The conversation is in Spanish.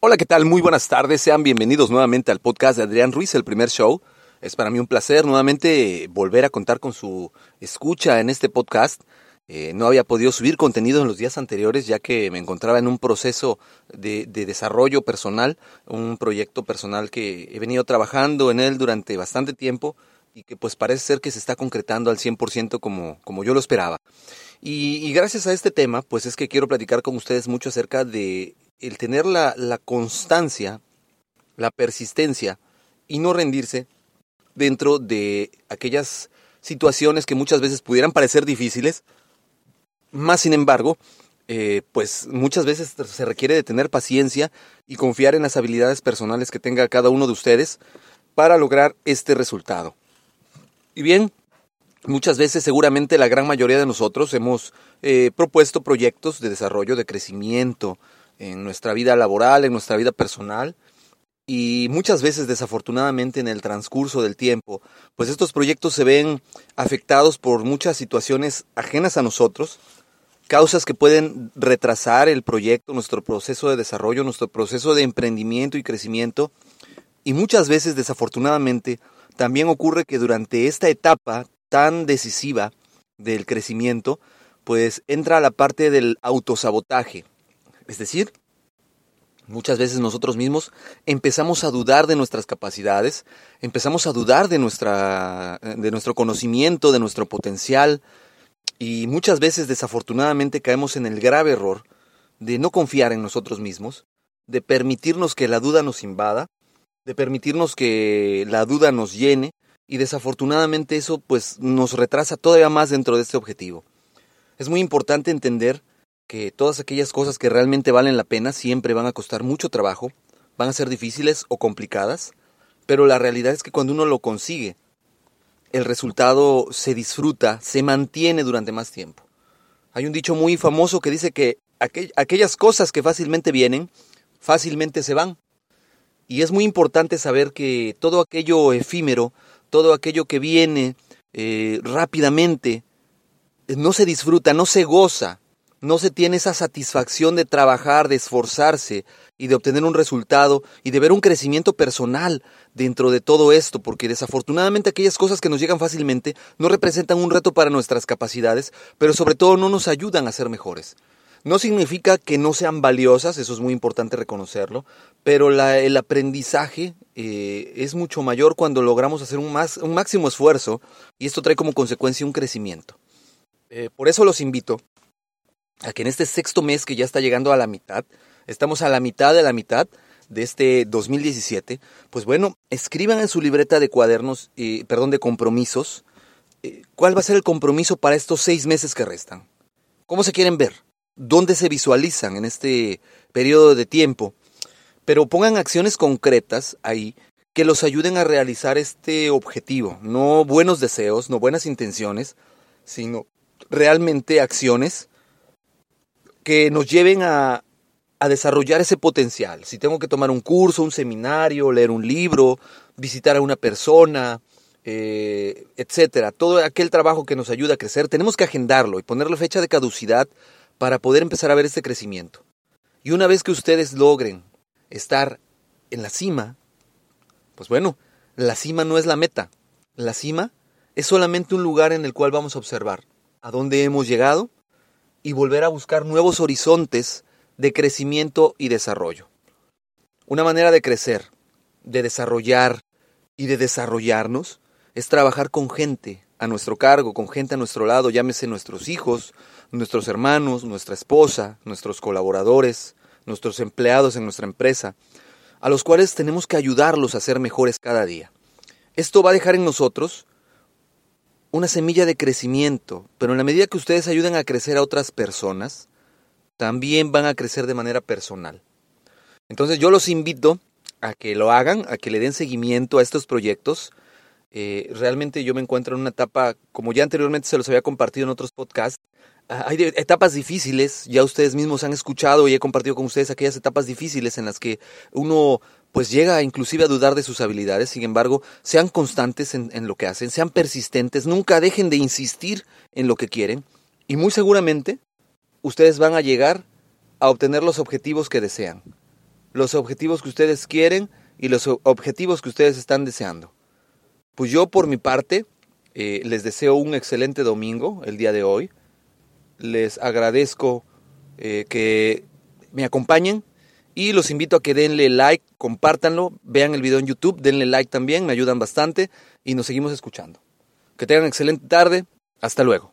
Hola, ¿qué tal? Muy buenas tardes. Sean bienvenidos nuevamente al podcast de Adrián Ruiz, el primer show. Es para mí un placer nuevamente volver a contar con su escucha en este podcast. Eh, no había podido subir contenido en los días anteriores ya que me encontraba en un proceso de, de, desarrollo personal, un proyecto personal que he venido trabajando en él durante bastante tiempo y que pues parece ser que se está concretando al 100% como, como yo lo esperaba. Y gracias a este tema pues es que quiero platicar con ustedes mucho acerca de el tener la, la constancia, la persistencia y no rendirse dentro de aquellas situaciones que muchas veces pudieran parecer difíciles, más sin embargo, eh, pues muchas veces se requiere de tener paciencia y confiar en las habilidades personales que tenga cada uno de ustedes para lograr este resultado. Y bien, muchas veces seguramente la gran mayoría de nosotros hemos eh, propuesto proyectos de desarrollo, de crecimiento, en nuestra vida laboral, en nuestra vida personal. Y muchas veces, desafortunadamente, en el transcurso del tiempo, pues estos proyectos se ven afectados por muchas situaciones ajenas a nosotros, causas que pueden retrasar el proyecto, nuestro proceso de desarrollo, nuestro proceso de emprendimiento y crecimiento. Y muchas veces, desafortunadamente, también ocurre que durante esta etapa tan decisiva del crecimiento, pues entra la parte del autosabotaje, es decir, muchas veces nosotros mismos empezamos a dudar de nuestras capacidades, empezamos a dudar de, nuestra, de nuestro conocimiento, de nuestro potencial, y muchas veces desafortunadamente caemos en el grave error de no confiar en nosotros mismos, de permitirnos que la duda nos invada, de permitirnos que la duda nos llene, y desafortunadamente eso pues nos retrasa todavía más dentro de este objetivo. Es muy importante entender que todas aquellas cosas que realmente valen la pena siempre van a costar mucho trabajo, van a ser difíciles o complicadas, pero la realidad es que cuando uno lo consigue, el resultado se disfruta, se mantiene durante más tiempo. Hay un dicho muy famoso que dice que aquellas cosas que fácilmente vienen, fácilmente se van. Y es muy importante saber que todo aquello efímero, todo aquello que viene eh, rápidamente, no se disfruta, no se goza, no se tiene esa satisfacción de trabajar, de esforzarse y de obtener un resultado y de ver un crecimiento personal dentro de todo esto, porque desafortunadamente aquellas cosas que nos llegan fácilmente no representan un reto para nuestras capacidades, pero sobre todo no nos ayudan a ser mejores. No significa que no sean valiosas, eso es muy importante reconocerlo, pero el aprendizaje eh, es mucho mayor cuando logramos hacer un máximo esfuerzo y esto trae como consecuencia un crecimiento. Eh, por eso los invito a que en este sexto mes que ya está llegando a la mitad, estamos a la mitad de la mitad de este 2017, pues bueno, escriban en su libreta de cuadernos, eh, perdón, de compromisos, eh, cuál va a ser el compromiso para estos seis meses que restan. ¿Cómo se quieren ver? ¿Dónde se visualizan en este periodo de tiempo? Pero pongan acciones concretas ahí que los ayuden a realizar este objetivo. No buenos deseos, no buenas intenciones, sino realmente acciones que nos lleven a, desarrollar ese potencial. Si tengo que tomar un curso, un seminario, leer un libro, visitar a una persona, eh, etcétera, todo aquel trabajo que nos ayuda a crecer, tenemos que agendarlo y ponerle fecha de caducidad para poder empezar a ver este crecimiento. Y una vez que ustedes logren estar en la cima, pues bueno, la cima no es la meta. La cima es solamente un lugar en el cual vamos a observar a dónde hemos llegado y volver a buscar nuevos horizontes de crecimiento y desarrollo. Una manera de crecer, de desarrollar y de desarrollarnos es trabajar con gente a nuestro cargo, con gente a nuestro lado, llámese nuestros hijos, nuestros hermanos, nuestra esposa, nuestros colaboradores, nuestros empleados en nuestra empresa, a los cuales tenemos que ayudarlos a ser mejores cada día. Esto va a dejar en nosotros una semilla de crecimiento, pero en la medida que ustedes ayuden a crecer a otras personas, también van a crecer de manera personal. Entonces yo los invito a que lo hagan, a que le den seguimiento a estos proyectos. Eh, realmente yo me encuentro en una etapa, como ya anteriormente se los había compartido en otros podcasts, ah, hay etapas difíciles, ya ustedes mismos han escuchado y he compartido con ustedes aquellas etapas difíciles en las que uno pues llega inclusive a dudar de sus habilidades, sin embargo, sean constantes en, lo que hacen, sean persistentes, nunca dejen de insistir en lo que quieren y muy seguramente ustedes van a llegar a obtener los objetivos que desean, los objetivos que ustedes quieren y los objetivos que ustedes están deseando. Pues yo por mi parte eh, les deseo un excelente domingo el día de hoy. Les agradezco eh, que me acompañen y los invito a que denle like, compártanlo, vean el video en YouTube, denle like también, me ayudan bastante y nos seguimos escuchando. Que tengan excelente tarde. Hasta luego.